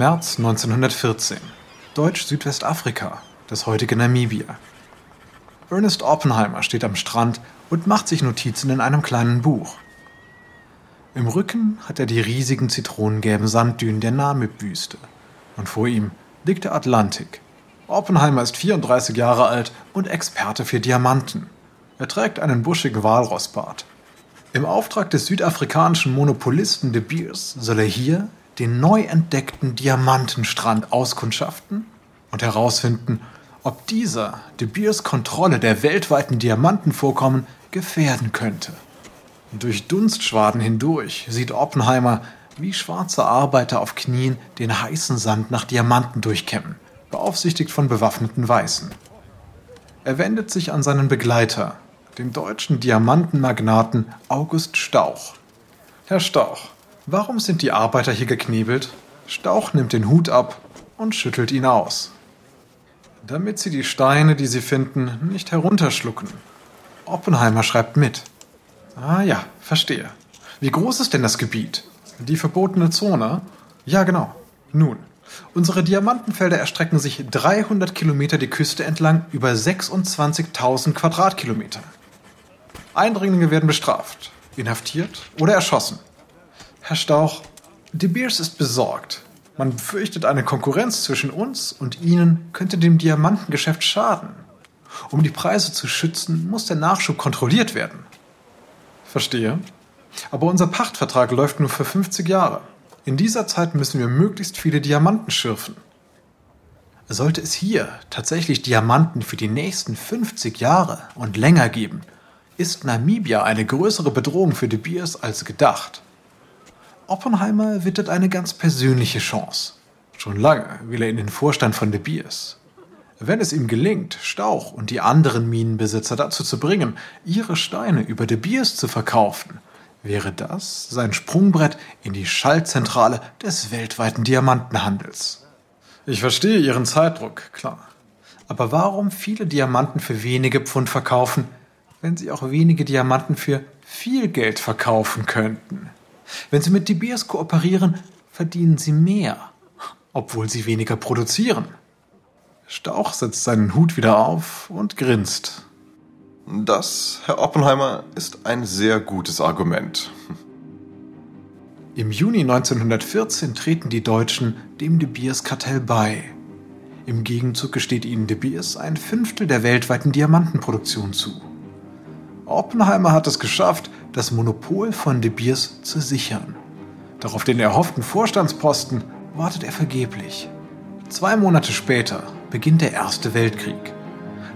März 1914. Deutsch-Südwestafrika, das heutige Namibia. Ernest Oppenheimer steht am Strand und macht sich Notizen in einem kleinen Buch. Im Rücken hat er die riesigen zitronengelben Sanddünen der Namib-Wüste. Und vor ihm liegt der Atlantik. Oppenheimer ist 34 Jahre alt und Experte für Diamanten. Er trägt einen buschigen Walrossbart. Im Auftrag des südafrikanischen Monopolisten De Beers soll er hier den neu entdeckten Diamantenstrand auskundschaften und herausfinden, ob dieser De Beers Kontrolle der weltweiten Diamantenvorkommen gefährden könnte. Durch Dunstschwaden hindurch sieht Oppenheimer, wie schwarze Arbeiter auf Knien den heißen Sand nach Diamanten durchkämmen, beaufsichtigt von bewaffneten Weißen. Er wendet sich an seinen Begleiter, den deutschen Diamantenmagnaten August Stauch. Herr Stauch, warum sind die Arbeiter hier geknebelt? Stauch nimmt den Hut ab und schüttelt ihn aus. Damit sie die Steine, die sie finden, nicht herunterschlucken. Oppenheimer schreibt mit. Ah ja, verstehe. Wie groß ist denn das Gebiet? Die verbotene Zone? Ja, genau. Nun, unsere Diamantenfelder erstrecken sich 300 Kilometer die Küste entlang über 26.000 Quadratkilometer. Eindringlinge werden bestraft, inhaftiert oder erschossen. Herr Stauch, De Beers ist besorgt. Man befürchtet, eine Konkurrenz zwischen uns und Ihnen könnte dem Diamantengeschäft schaden. Um die Preise zu schützen, muss der Nachschub kontrolliert werden. Verstehe. Aber unser Pachtvertrag läuft nur für 50 Jahre. In dieser Zeit müssen wir möglichst viele Diamanten schürfen. Sollte es hier tatsächlich Diamanten für die nächsten 50 Jahre und länger geben, ist Namibia eine größere Bedrohung für De Beers als gedacht. Oppenheimer wittert eine ganz persönliche Chance. Schon lange will er in den Vorstand von De Beers. Wenn es ihm gelingt, Stauch und die anderen Minenbesitzer dazu zu bringen, ihre Steine über De Beers zu verkaufen, wäre das sein Sprungbrett in die Schaltzentrale des weltweiten Diamantenhandels. Ich verstehe Ihren Zeitdruck, klar. Aber warum viele Diamanten für wenige Pfund verkaufen, wenn Sie auch wenige Diamanten für viel Geld verkaufen könnten? Wenn Sie mit De Beers kooperieren, verdienen Sie mehr, obwohl Sie weniger produzieren. Stauch setzt seinen Hut wieder auf und grinst. Das, Herr Oppenheimer, ist ein sehr gutes Argument. Im Juni 1914 treten die Deutschen dem De Beers Kartell bei. Im Gegenzug gesteht ihnen De Beers ein Fünftel der weltweiten Diamantenproduktion zu. Oppenheimer hat es geschafft, das Monopol von De Beers zu sichern. Doch auf den erhofften Vorstandsposten wartet er vergeblich. Zwei Monate später beginnt der Erste Weltkrieg.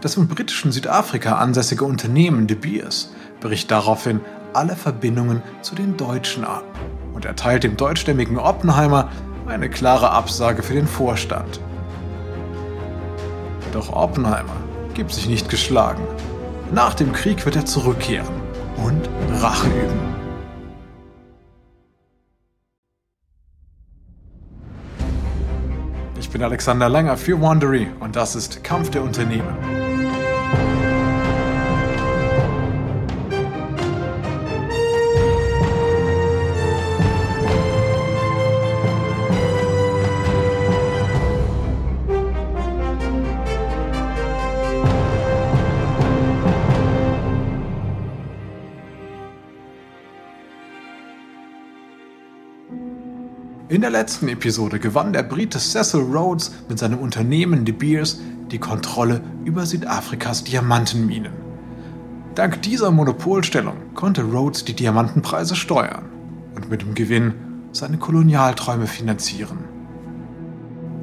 Das im britischen Südafrika ansässige Unternehmen De Beers bricht daraufhin alle Verbindungen zu den Deutschen ab und erteilt dem deutschstämmigen Oppenheimer eine klare Absage für den Vorstand. Doch Oppenheimer gibt sich nicht geschlagen. Nach dem Krieg wird er zurückkehren und Rache üben. bin Alexander Langer für Wandery und das ist Kampf der Unternehmen. Der letzten Episode gewann der Brite Cecil Rhodes mit seinem Unternehmen De Beers die Kontrolle über Südafrikas Diamantenminen. Dank dieser Monopolstellung konnte Rhodes die Diamantenpreise steuern und mit dem Gewinn seine Kolonialträume finanzieren.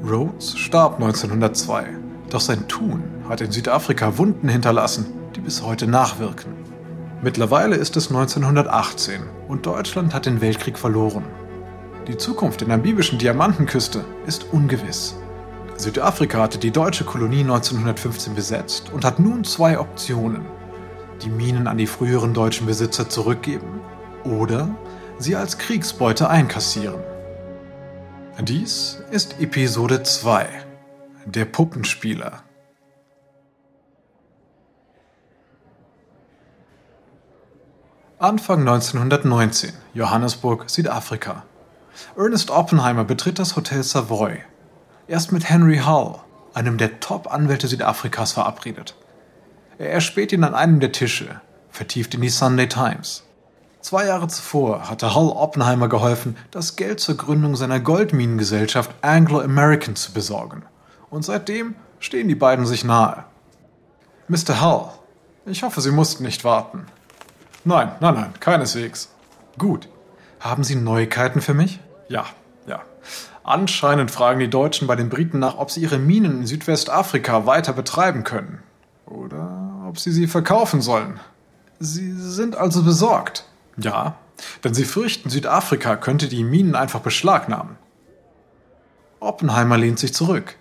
Rhodes starb 1902, doch sein Tun hat in Südafrika Wunden hinterlassen, die bis heute nachwirken. Mittlerweile ist es 1918 und Deutschland hat den Weltkrieg verloren. Die Zukunft der namibischen Diamantenküste ist ungewiss. Südafrika hatte die deutsche Kolonie 1915 besetzt und hat nun zwei Optionen. Die Minen an die früheren deutschen Besitzer zurückgeben oder sie als Kriegsbeute einkassieren. Dies ist Episode 2. Der Puppenspieler. Anfang 1919, Johannesburg, Südafrika. Ernest Oppenheimer betritt das Hotel Savoy. Er ist mit Henry Hull, einem der Top-Anwälte Südafrikas, verabredet. Er erspäht ihn an einem der Tische, vertieft in die Sunday Times. Zwei Jahre zuvor hatte Hull Oppenheimer geholfen, das Geld zur Gründung seiner Goldminengesellschaft Anglo-American zu besorgen. Und seitdem stehen die beiden sich nahe. Mr. Hull, ich hoffe, Sie mussten nicht warten. Nein, nein, nein, keineswegs. Gut. Haben Sie Neuigkeiten für mich? Ja, ja. Anscheinend fragen die Deutschen bei den Briten nach, ob sie ihre Minen in Südwestafrika weiter betreiben können. Oder ob sie sie verkaufen sollen. Sie sind also besorgt. Ja, denn sie fürchten, Südafrika könnte die Minen einfach beschlagnahmen. Oppenheimer lehnt sich zurück.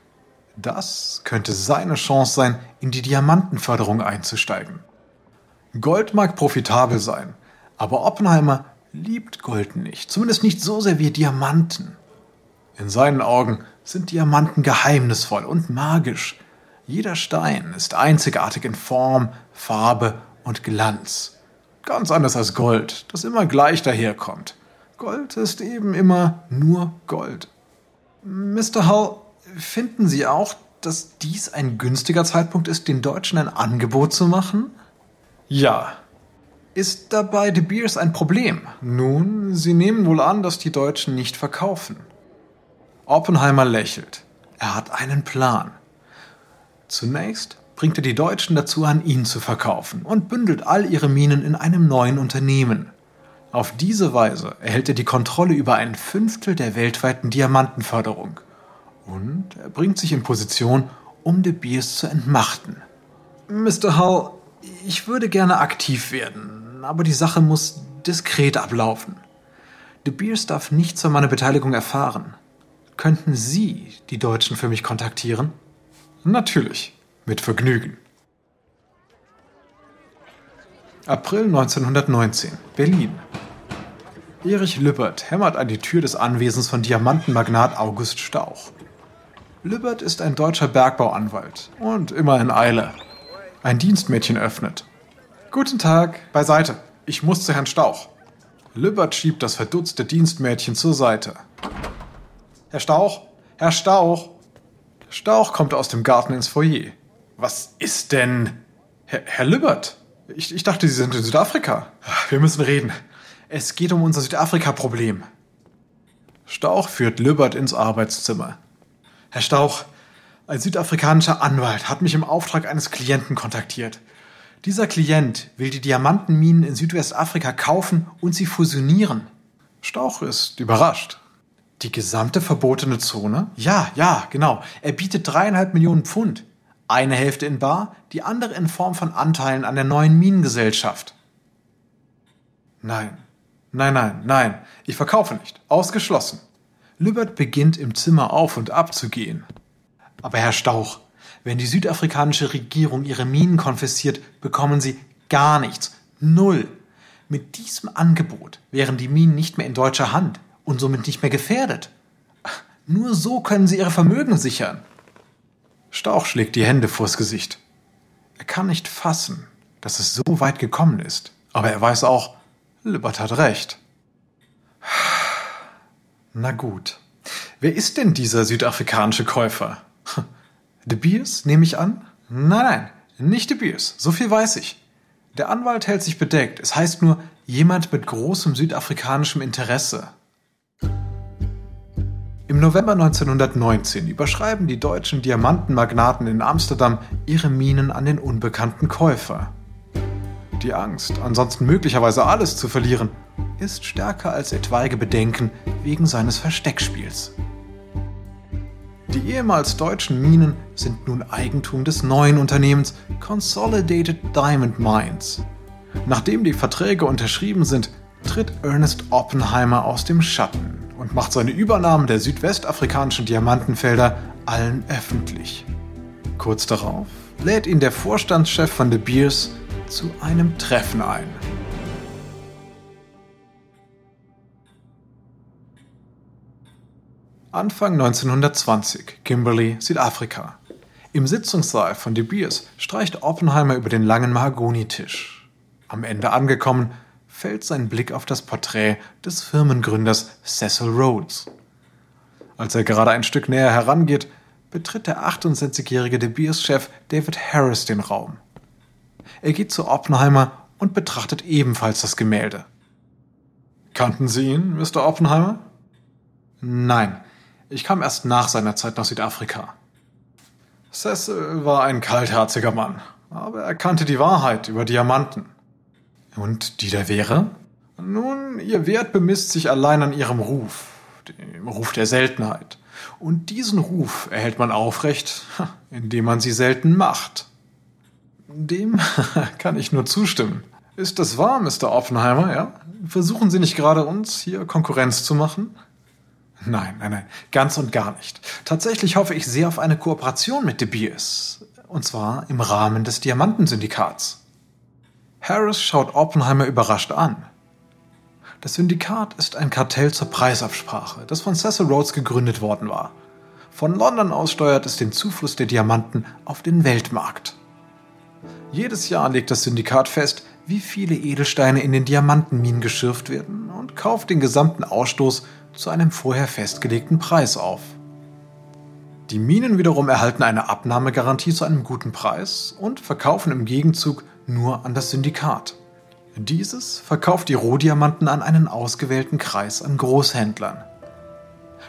Das könnte seine Chance sein, in die Diamantenförderung einzusteigen. Gold mag profitabel sein, aber Oppenheimer liebt Gold nicht, zumindest nicht so sehr wie Diamanten. In seinen Augen sind Diamanten geheimnisvoll und magisch. Jeder Stein ist einzigartig in Form, Farbe und Glanz. Ganz anders als Gold, das immer gleich daherkommt. Gold ist eben immer nur Gold. Mr. Hull, finden Sie auch, dass dies ein günstiger Zeitpunkt ist, den Deutschen ein Angebot zu machen? Ja. Ist dabei De Beers ein Problem? Nun, Sie nehmen wohl an, dass die Deutschen nicht verkaufen. Oppenheimer lächelt. Er hat einen Plan. Zunächst bringt er die Deutschen dazu an, ihn zu verkaufen und bündelt all ihre Minen in einem neuen Unternehmen. Auf diese Weise erhält er die Kontrolle über ein Fünftel der weltweiten Diamantenförderung. Und er bringt sich in Position, um De Beers zu entmachten. Mr. Hull, ich würde gerne aktiv werden, aber die Sache muss diskret ablaufen. De Beers darf nichts von meiner Beteiligung erfahren. Könnten Sie die Deutschen für mich kontaktieren? Natürlich. Mit Vergnügen. April 1919, Berlin. Erich Lübbert hämmert an die Tür des Anwesens von Diamantenmagnat August Stauch. Lübbert ist ein deutscher Bergbauanwalt und immer in Eile. Ein Dienstmädchen öffnet. Guten Tag, beiseite. Ich muss zu Herrn Stauch. Lübbert schiebt das verdutzte Dienstmädchen zur Seite. Herr Stauch, Herr Stauch. Stauch kommt aus dem Garten ins Foyer. Was ist denn? Herr, Herr Lübbert, ich, ich dachte, Sie sind in Südafrika. Wir müssen reden. Es geht um unser Südafrika-Problem. Stauch führt Lübbert ins Arbeitszimmer. Herr Stauch, ein südafrikanischer Anwalt hat mich im Auftrag eines Klienten kontaktiert. Dieser Klient will die Diamantenminen in Südwestafrika kaufen und sie fusionieren. Stauch ist überrascht. Die gesamte verbotene Zone? Ja, ja, genau. Er bietet dreieinhalb Millionen Pfund. Eine Hälfte in Bar, die andere in Form von Anteilen an der neuen Minengesellschaft. Nein, nein, nein, nein, ich verkaufe nicht. Ausgeschlossen. Lübbert beginnt im Zimmer auf und ab zu gehen. Aber Herr Stauch, wenn die südafrikanische Regierung ihre Minen konfisziert, bekommen sie gar nichts. Null. Mit diesem Angebot wären die Minen nicht mehr in deutscher Hand und somit nicht mehr gefährdet. Nur so können sie ihre Vermögen sichern. Stauch schlägt die Hände vors Gesicht. Er kann nicht fassen, dass es so weit gekommen ist. Aber er weiß auch, Lippert hat recht. Na gut. Wer ist denn dieser südafrikanische Käufer? De Beers, nehme ich an? Nein, nein, nicht De Beers. So viel weiß ich. Der Anwalt hält sich bedeckt. Es heißt nur jemand mit großem südafrikanischem Interesse. Im November 1919 überschreiben die deutschen Diamantenmagnaten in Amsterdam ihre Minen an den unbekannten Käufer. Die Angst, ansonsten möglicherweise alles zu verlieren, ist stärker als etwaige Bedenken wegen seines Versteckspiels. Die ehemals deutschen Minen sind nun Eigentum des neuen Unternehmens Consolidated Diamond Mines. Nachdem die Verträge unterschrieben sind, tritt Ernest Oppenheimer aus dem Schatten und macht seine Übernahme der südwestafrikanischen Diamantenfelder allen öffentlich. Kurz darauf lädt ihn der Vorstandschef von De Beers zu einem Treffen ein. Anfang 1920, Kimberley, Südafrika. Im Sitzungssaal von De Beers streicht Oppenheimer über den langen Mahagonitisch. Am Ende angekommen, fällt sein Blick auf das Porträt des Firmengründers Cecil Rhodes. Als er gerade ein Stück näher herangeht, betritt der 68-jährige De Beers-Chef David Harris den Raum. Er geht zu Oppenheimer und betrachtet ebenfalls das Gemälde. Kannten Sie ihn, Mr. Oppenheimer? Nein, ich kam erst nach seiner Zeit nach Südafrika. Cecil war ein kaltherziger Mann, aber er kannte die Wahrheit über Diamanten. Und die der wäre? Nun, ihr Wert bemisst sich allein an ihrem Ruf, dem Ruf der Seltenheit. Und diesen Ruf erhält man aufrecht, indem man sie selten macht. Dem kann ich nur zustimmen. Ist das wahr, Mr. Oppenheimer, ja? Versuchen Sie nicht gerade uns hier Konkurrenz zu machen? Nein, nein, nein, ganz und gar nicht. Tatsächlich hoffe ich sehr auf eine Kooperation mit De Beers. Und zwar im Rahmen des Diamantensyndikats. Harris schaut Oppenheimer überrascht an. Das Syndikat ist ein Kartell zur Preisabsprache, das von Cecil Rhodes gegründet worden war. Von London aus steuert es den Zufluss der Diamanten auf den Weltmarkt. Jedes Jahr legt das Syndikat fest, wie viele Edelsteine in den Diamantenminen geschürft werden und kauft den gesamten Ausstoß zu einem vorher festgelegten Preis auf. Die Minen wiederum erhalten eine Abnahmegarantie zu einem guten Preis und verkaufen im Gegenzug nur an das Syndikat. Dieses verkauft die Rohdiamanten an einen ausgewählten Kreis an Großhändlern.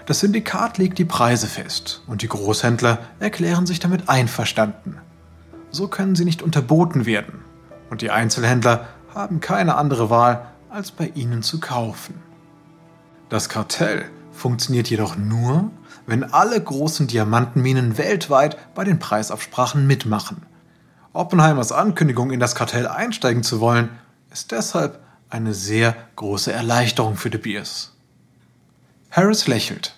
Das Syndikat legt die Preise fest und die Großhändler erklären sich damit einverstanden. So können sie nicht unterboten werden und die Einzelhändler haben keine andere Wahl, als bei ihnen zu kaufen. Das Kartell funktioniert jedoch nur, wenn alle großen Diamantenminen weltweit bei den Preisabsprachen mitmachen. Oppenheimers Ankündigung, in das Kartell einsteigen zu wollen, ist deshalb eine sehr große Erleichterung für De Beers. Harris lächelt.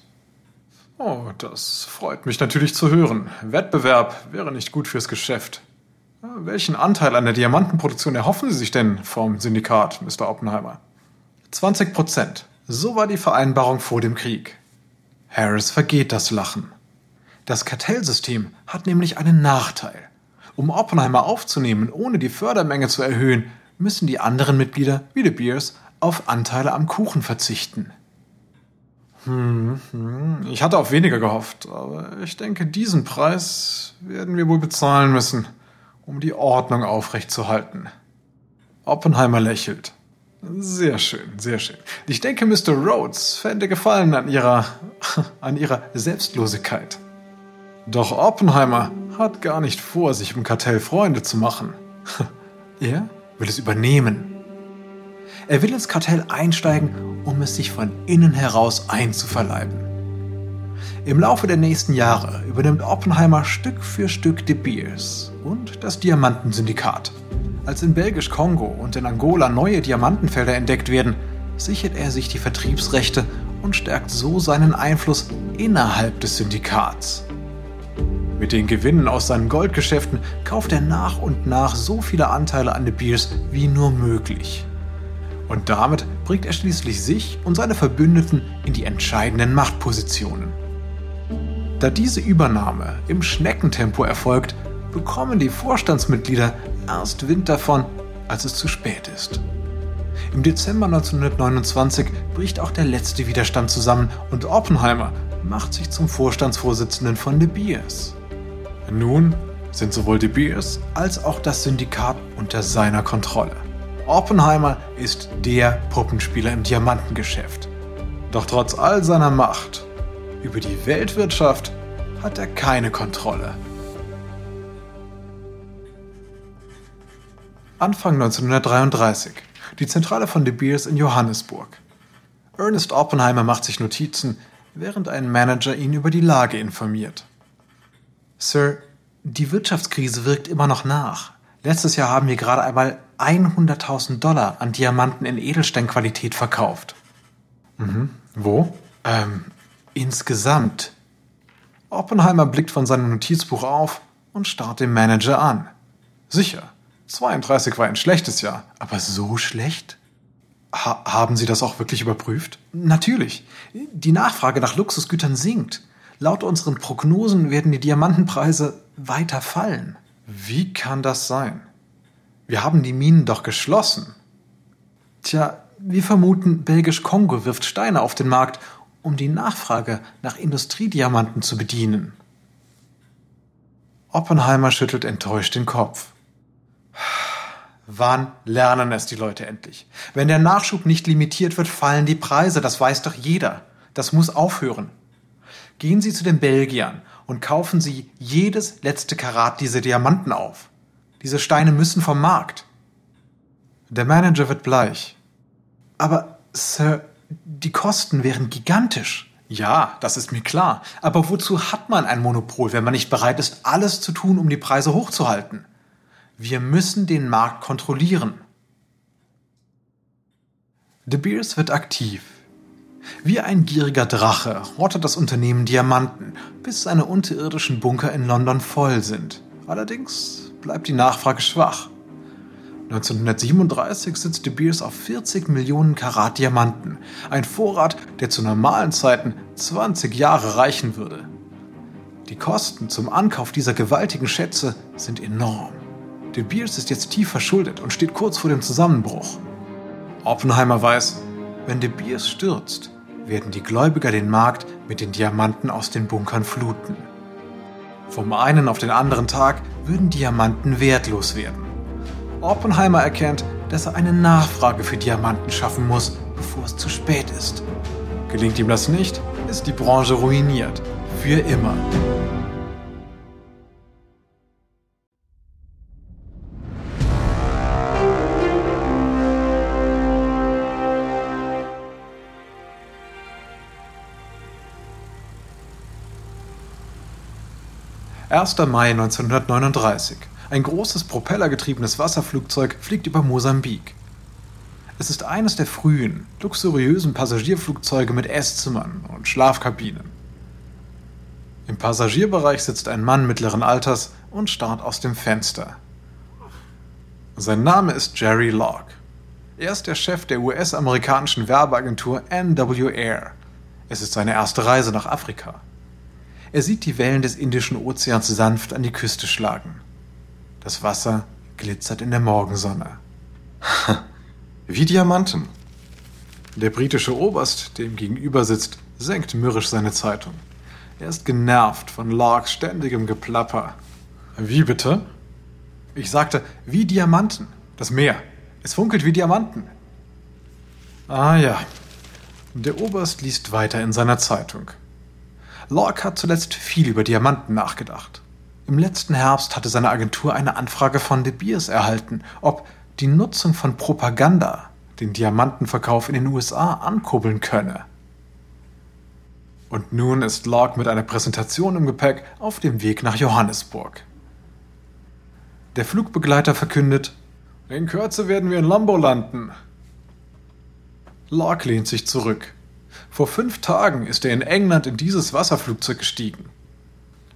Oh, das freut mich natürlich zu hören. Wettbewerb wäre nicht gut fürs Geschäft. Welchen Anteil an der Diamantenproduktion erhoffen Sie sich denn vom Syndikat, Mr. Oppenheimer? 20 Prozent. So war die Vereinbarung vor dem Krieg. Harris vergeht das Lachen. Das Kartellsystem hat nämlich einen Nachteil. Um Oppenheimer aufzunehmen, ohne die Fördermenge zu erhöhen, müssen die anderen Mitglieder, wie De Beers, auf Anteile am Kuchen verzichten. Hm, hm, ich hatte auf weniger gehofft, aber ich denke, diesen Preis werden wir wohl bezahlen müssen, um die Ordnung aufrechtzuerhalten. Oppenheimer lächelt. Sehr schön, sehr schön. Ich denke, Mr. Rhodes fände Gefallen an ihrer, an ihrer Selbstlosigkeit. Doch Oppenheimer hat gar nicht vor, sich im Kartell Freunde zu machen. Er will es übernehmen. Er will ins Kartell einsteigen, um es sich von innen heraus einzuverleiben. Im Laufe der nächsten Jahre übernimmt Oppenheimer Stück für Stück De Beers und das Diamantensyndikat. Als in Belgisch-Kongo und in Angola neue Diamantenfelder entdeckt werden, sichert er sich die Vertriebsrechte und stärkt so seinen Einfluss innerhalb des Syndikats. Mit den Gewinnen aus seinen Goldgeschäften kauft er nach und nach so viele Anteile an De Beers wie nur möglich. Und damit bringt er schließlich sich und seine Verbündeten in die entscheidenden Machtpositionen. Da diese Übernahme im Schneckentempo erfolgt, bekommen die Vorstandsmitglieder erst Wind davon, als es zu spät ist. Im Dezember 1929 bricht auch der letzte Widerstand zusammen und Oppenheimer macht sich zum Vorstandsvorsitzenden von De Beers. Nun sind sowohl De Beers als auch das Syndikat unter seiner Kontrolle. Oppenheimer ist der Puppenspieler im Diamantengeschäft. Doch trotz all seiner Macht über die Weltwirtschaft hat er keine Kontrolle. Anfang 1933. Die Zentrale von De Beers in Johannesburg. Ernest Oppenheimer macht sich Notizen, während ein Manager ihn über die Lage informiert. Sir, die Wirtschaftskrise wirkt immer noch nach. Letztes Jahr haben wir gerade einmal 100.000 Dollar an Diamanten in Edelsteinqualität verkauft. Mhm. Wo? Ähm, insgesamt. Oppenheimer blickt von seinem Notizbuch auf und starrt den Manager an. Sicher, 32 war ein schlechtes Jahr, aber so schlecht? Ha haben Sie das auch wirklich überprüft? Natürlich. Die Nachfrage nach Luxusgütern sinkt. Laut unseren Prognosen werden die Diamantenpreise weiter fallen. Wie kann das sein? Wir haben die Minen doch geschlossen. Tja, wir vermuten, Belgisch-Kongo wirft Steine auf den Markt, um die Nachfrage nach Industriediamanten zu bedienen. Oppenheimer schüttelt enttäuscht den Kopf. Wann lernen es die Leute endlich? Wenn der Nachschub nicht limitiert wird, fallen die Preise, das weiß doch jeder. Das muss aufhören. Gehen Sie zu den Belgiern und kaufen Sie jedes letzte Karat dieser Diamanten auf. Diese Steine müssen vom Markt. Der Manager wird bleich. Aber, Sir, die Kosten wären gigantisch. Ja, das ist mir klar. Aber wozu hat man ein Monopol, wenn man nicht bereit ist, alles zu tun, um die Preise hochzuhalten? Wir müssen den Markt kontrollieren. De Beers wird aktiv. Wie ein gieriger Drache hortet das Unternehmen Diamanten, bis seine unterirdischen Bunker in London voll sind. Allerdings bleibt die Nachfrage schwach. 1937 sitzt De Beers auf 40 Millionen Karat Diamanten, ein Vorrat, der zu normalen Zeiten 20 Jahre reichen würde. Die Kosten zum Ankauf dieser gewaltigen Schätze sind enorm. De Beers ist jetzt tief verschuldet und steht kurz vor dem Zusammenbruch. Oppenheimer weiß, wenn De Beers stürzt, werden die Gläubiger den Markt mit den Diamanten aus den Bunkern fluten. Vom einen auf den anderen Tag würden Diamanten wertlos werden. Oppenheimer erkennt, dass er eine Nachfrage für Diamanten schaffen muss, bevor es zu spät ist. Gelingt ihm das nicht, ist die Branche ruiniert. Für immer. 1. Mai 1939. Ein großes propellergetriebenes Wasserflugzeug fliegt über Mosambik. Es ist eines der frühen, luxuriösen Passagierflugzeuge mit Esszimmern und Schlafkabinen. Im Passagierbereich sitzt ein Mann mittleren Alters und starrt aus dem Fenster. Sein Name ist Jerry Locke. Er ist der Chef der US-amerikanischen Werbeagentur NW Air. Es ist seine erste Reise nach Afrika. Er sieht die Wellen des Indischen Ozeans sanft an die Küste schlagen. Das Wasser glitzert in der Morgensonne. Wie Diamanten. Der britische Oberst, der ihm gegenüber sitzt, senkt mürrisch seine Zeitung. Er ist genervt von Larks ständigem Geplapper. Wie bitte? Ich sagte, wie Diamanten. Das Meer. Es funkelt wie Diamanten. Ah ja. Der Oberst liest weiter in seiner Zeitung. Locke hat zuletzt viel über Diamanten nachgedacht. Im letzten Herbst hatte seine Agentur eine Anfrage von De Beers erhalten, ob die Nutzung von Propaganda den Diamantenverkauf in den USA ankurbeln könne. Und nun ist Locke mit einer Präsentation im Gepäck auf dem Weg nach Johannesburg. Der Flugbegleiter verkündet, in Kürze werden wir in Lambo landen. Locke lehnt sich zurück. Vor fünf Tagen ist er in England in dieses Wasserflugzeug gestiegen.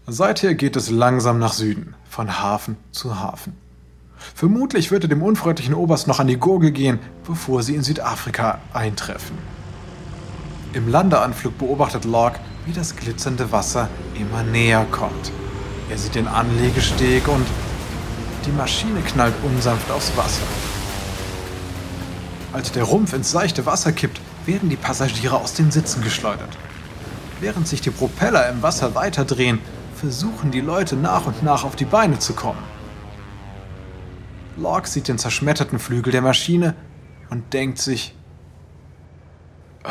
Seither geht es langsam nach Süden, von Hafen zu Hafen. Vermutlich wird er dem unfreundlichen Oberst noch an die Gurgel gehen, bevor sie in Südafrika eintreffen. Im Landeanflug beobachtet Locke, wie das glitzernde Wasser immer näher kommt. Er sieht den Anlegesteg und die Maschine knallt unsanft aufs Wasser. Als der Rumpf ins seichte Wasser kippt, werden die Passagiere aus den Sitzen geschleudert. Während sich die Propeller im Wasser weiterdrehen, versuchen die Leute nach und nach auf die Beine zu kommen. Locke sieht den zerschmetterten Flügel der Maschine und denkt sich, ah,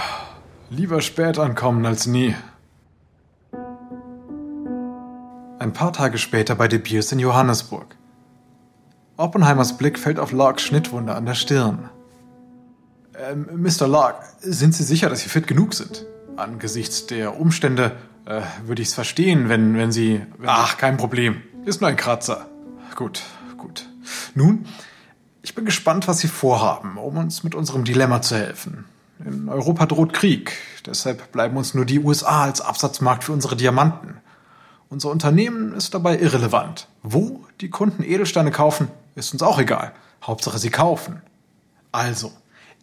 lieber spät ankommen als nie. Ein paar Tage später bei De Beers in Johannesburg. Oppenheimers Blick fällt auf Locks Schnittwunde an der Stirn. Ähm, Mr. Lark, sind Sie sicher, dass Sie fit genug sind? Angesichts der Umstände äh, würde ich es verstehen, wenn, wenn Sie. Wenn Ach, kein Problem. Ist nur ein Kratzer. Gut, gut. Nun, ich bin gespannt, was Sie vorhaben, um uns mit unserem Dilemma zu helfen. In Europa droht Krieg, deshalb bleiben uns nur die USA als Absatzmarkt für unsere Diamanten. Unser Unternehmen ist dabei irrelevant. Wo die Kunden Edelsteine kaufen, ist uns auch egal. Hauptsache, sie kaufen. Also,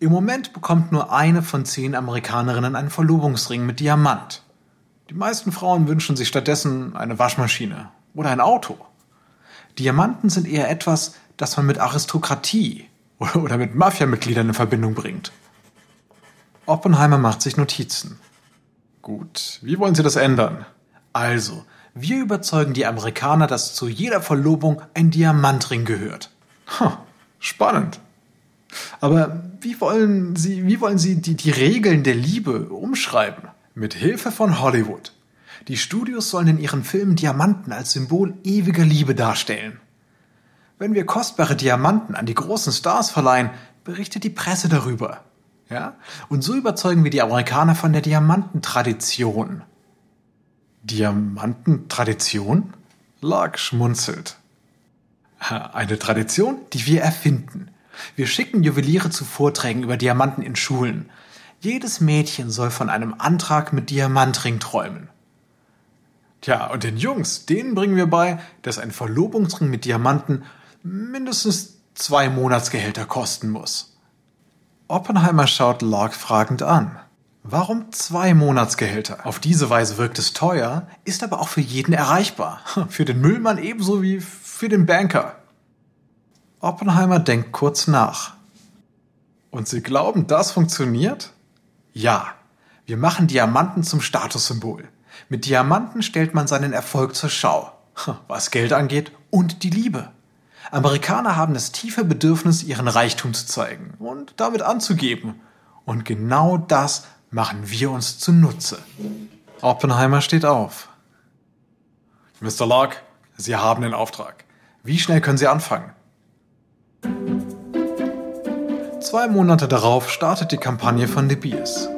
im Moment bekommt nur eine von zehn Amerikanerinnen einen Verlobungsring mit Diamant. Die meisten Frauen wünschen sich stattdessen eine Waschmaschine oder ein Auto. Diamanten sind eher etwas, das man mit Aristokratie, oder mit Mafia-Mitgliedern in Verbindung bringt. Oppenheimer macht sich Notizen. Gut, wie wollen Sie das ändern? Also, wir überzeugen die Amerikaner, dass zu jeder Verlobung ein Diamantring gehört. Huh, spannend. Aber wie wollen Sie, wie wollen Sie die, die Regeln der Liebe umschreiben? Mit Hilfe von Hollywood. Die Studios sollen in ihren Filmen Diamanten als Symbol ewiger Liebe darstellen. Wenn wir kostbare Diamanten an die großen Stars verleihen, berichtet die Presse darüber. Ja? Und so überzeugen wir die Amerikaner von der Diamantentradition. Diamantentradition? Lark schmunzelt. Eine Tradition, die wir erfinden. Wir schicken Juweliere zu Vorträgen über Diamanten in Schulen. Jedes Mädchen soll von einem Antrag mit Diamantring träumen. Tja, und den Jungs, denen bringen wir bei, dass ein Verlobungsring mit Diamanten mindestens zwei Monatsgehälter kosten muss. Oppenheimer schaut Lark fragend an. Warum zwei Monatsgehälter? Auf diese Weise wirkt es teuer, ist aber auch für jeden erreichbar. Für den Müllmann ebenso wie für den Banker. Oppenheimer denkt kurz nach. Und Sie glauben, das funktioniert? Ja, wir machen Diamanten zum Statussymbol. Mit Diamanten stellt man seinen Erfolg zur Schau, was Geld angeht und die Liebe. Amerikaner haben das tiefe Bedürfnis, ihren Reichtum zu zeigen und damit anzugeben. Und genau das machen wir uns zunutze. Oppenheimer steht auf. Mr. Lark, Sie haben den Auftrag. Wie schnell können Sie anfangen? Zwei Monate darauf startet die Kampagne von De Beers.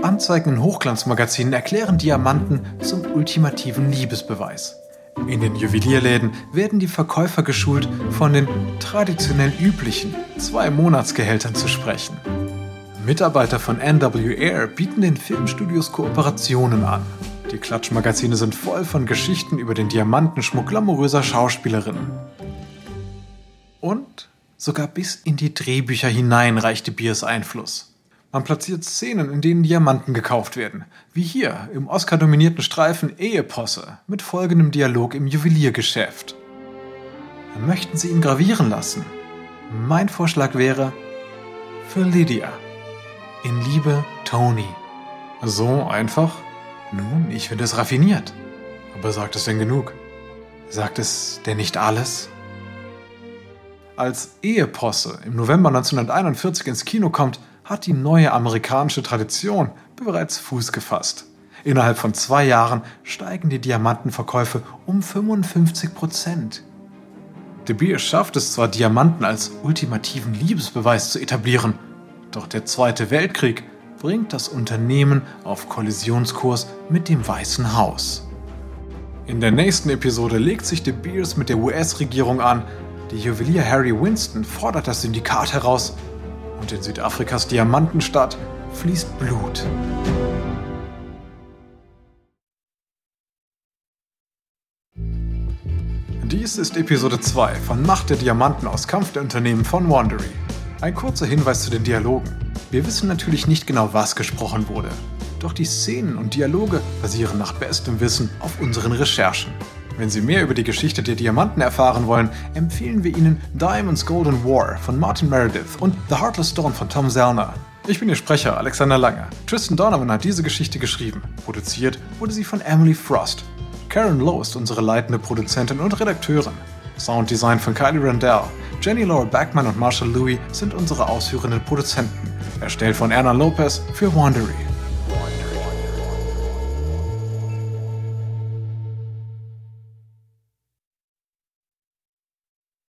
Anzeigen in Hochglanzmagazinen erklären Diamanten zum ultimativen Liebesbeweis. In den Juwelierläden werden die Verkäufer geschult, von den traditionell üblichen zwei Monatsgehältern zu sprechen. Mitarbeiter von NWR bieten den Filmstudios Kooperationen an. Die Klatschmagazine sind voll von Geschichten über den Diamantenschmuck glamouröser Schauspielerinnen. Und sogar bis in die Drehbücher hinein reichte Biers Einfluss. Man platziert Szenen, in denen Diamanten gekauft werden, wie hier im Oscar-dominierten Streifen Eheposse mit folgendem Dialog im Juweliergeschäft. Möchten Sie ihn gravieren lassen? Mein Vorschlag wäre für Lydia. In Liebe, Tony. So einfach? Nun, ich finde es raffiniert. Aber sagt es denn genug? Sagt es denn nicht alles? Als Eheposse im November 1941 ins Kino kommt, hat die neue amerikanische Tradition bereits Fuß gefasst. Innerhalb von zwei Jahren steigen die Diamantenverkäufe um 55 Prozent. De Beers schafft es zwar, Diamanten als ultimativen Liebesbeweis zu etablieren, doch der Zweite Weltkrieg bringt das Unternehmen auf Kollisionskurs mit dem Weißen Haus. In der nächsten Episode legt sich De Beers mit der US-Regierung an, der Juwelier Harry Winston fordert das Syndikat heraus und in Südafrikas Diamantenstadt fließt Blut. Dies ist Episode 2 von Macht der Diamanten aus Kampf der Unternehmen von Wandery. Ein kurzer Hinweis zu den Dialogen. Wir wissen natürlich nicht genau, was gesprochen wurde. Doch die Szenen und Dialoge basieren nach bestem Wissen auf unseren Recherchen. Wenn Sie mehr über die Geschichte der Diamanten erfahren wollen, empfehlen wir Ihnen Diamonds Golden War von Martin Meredith und The Heartless Dawn von Tom Zellner. Ich bin Ihr Sprecher, Alexander Lange. Tristan Donovan hat diese Geschichte geschrieben. Produziert wurde sie von Emily Frost. Karen Lowe ist unsere leitende Produzentin und Redakteurin. Sounddesign von Kylie Randell. Jenny Laura Backman und Marshall Louis sind unsere ausführenden Produzenten. Erstellt von Erna Lopez für Wandery.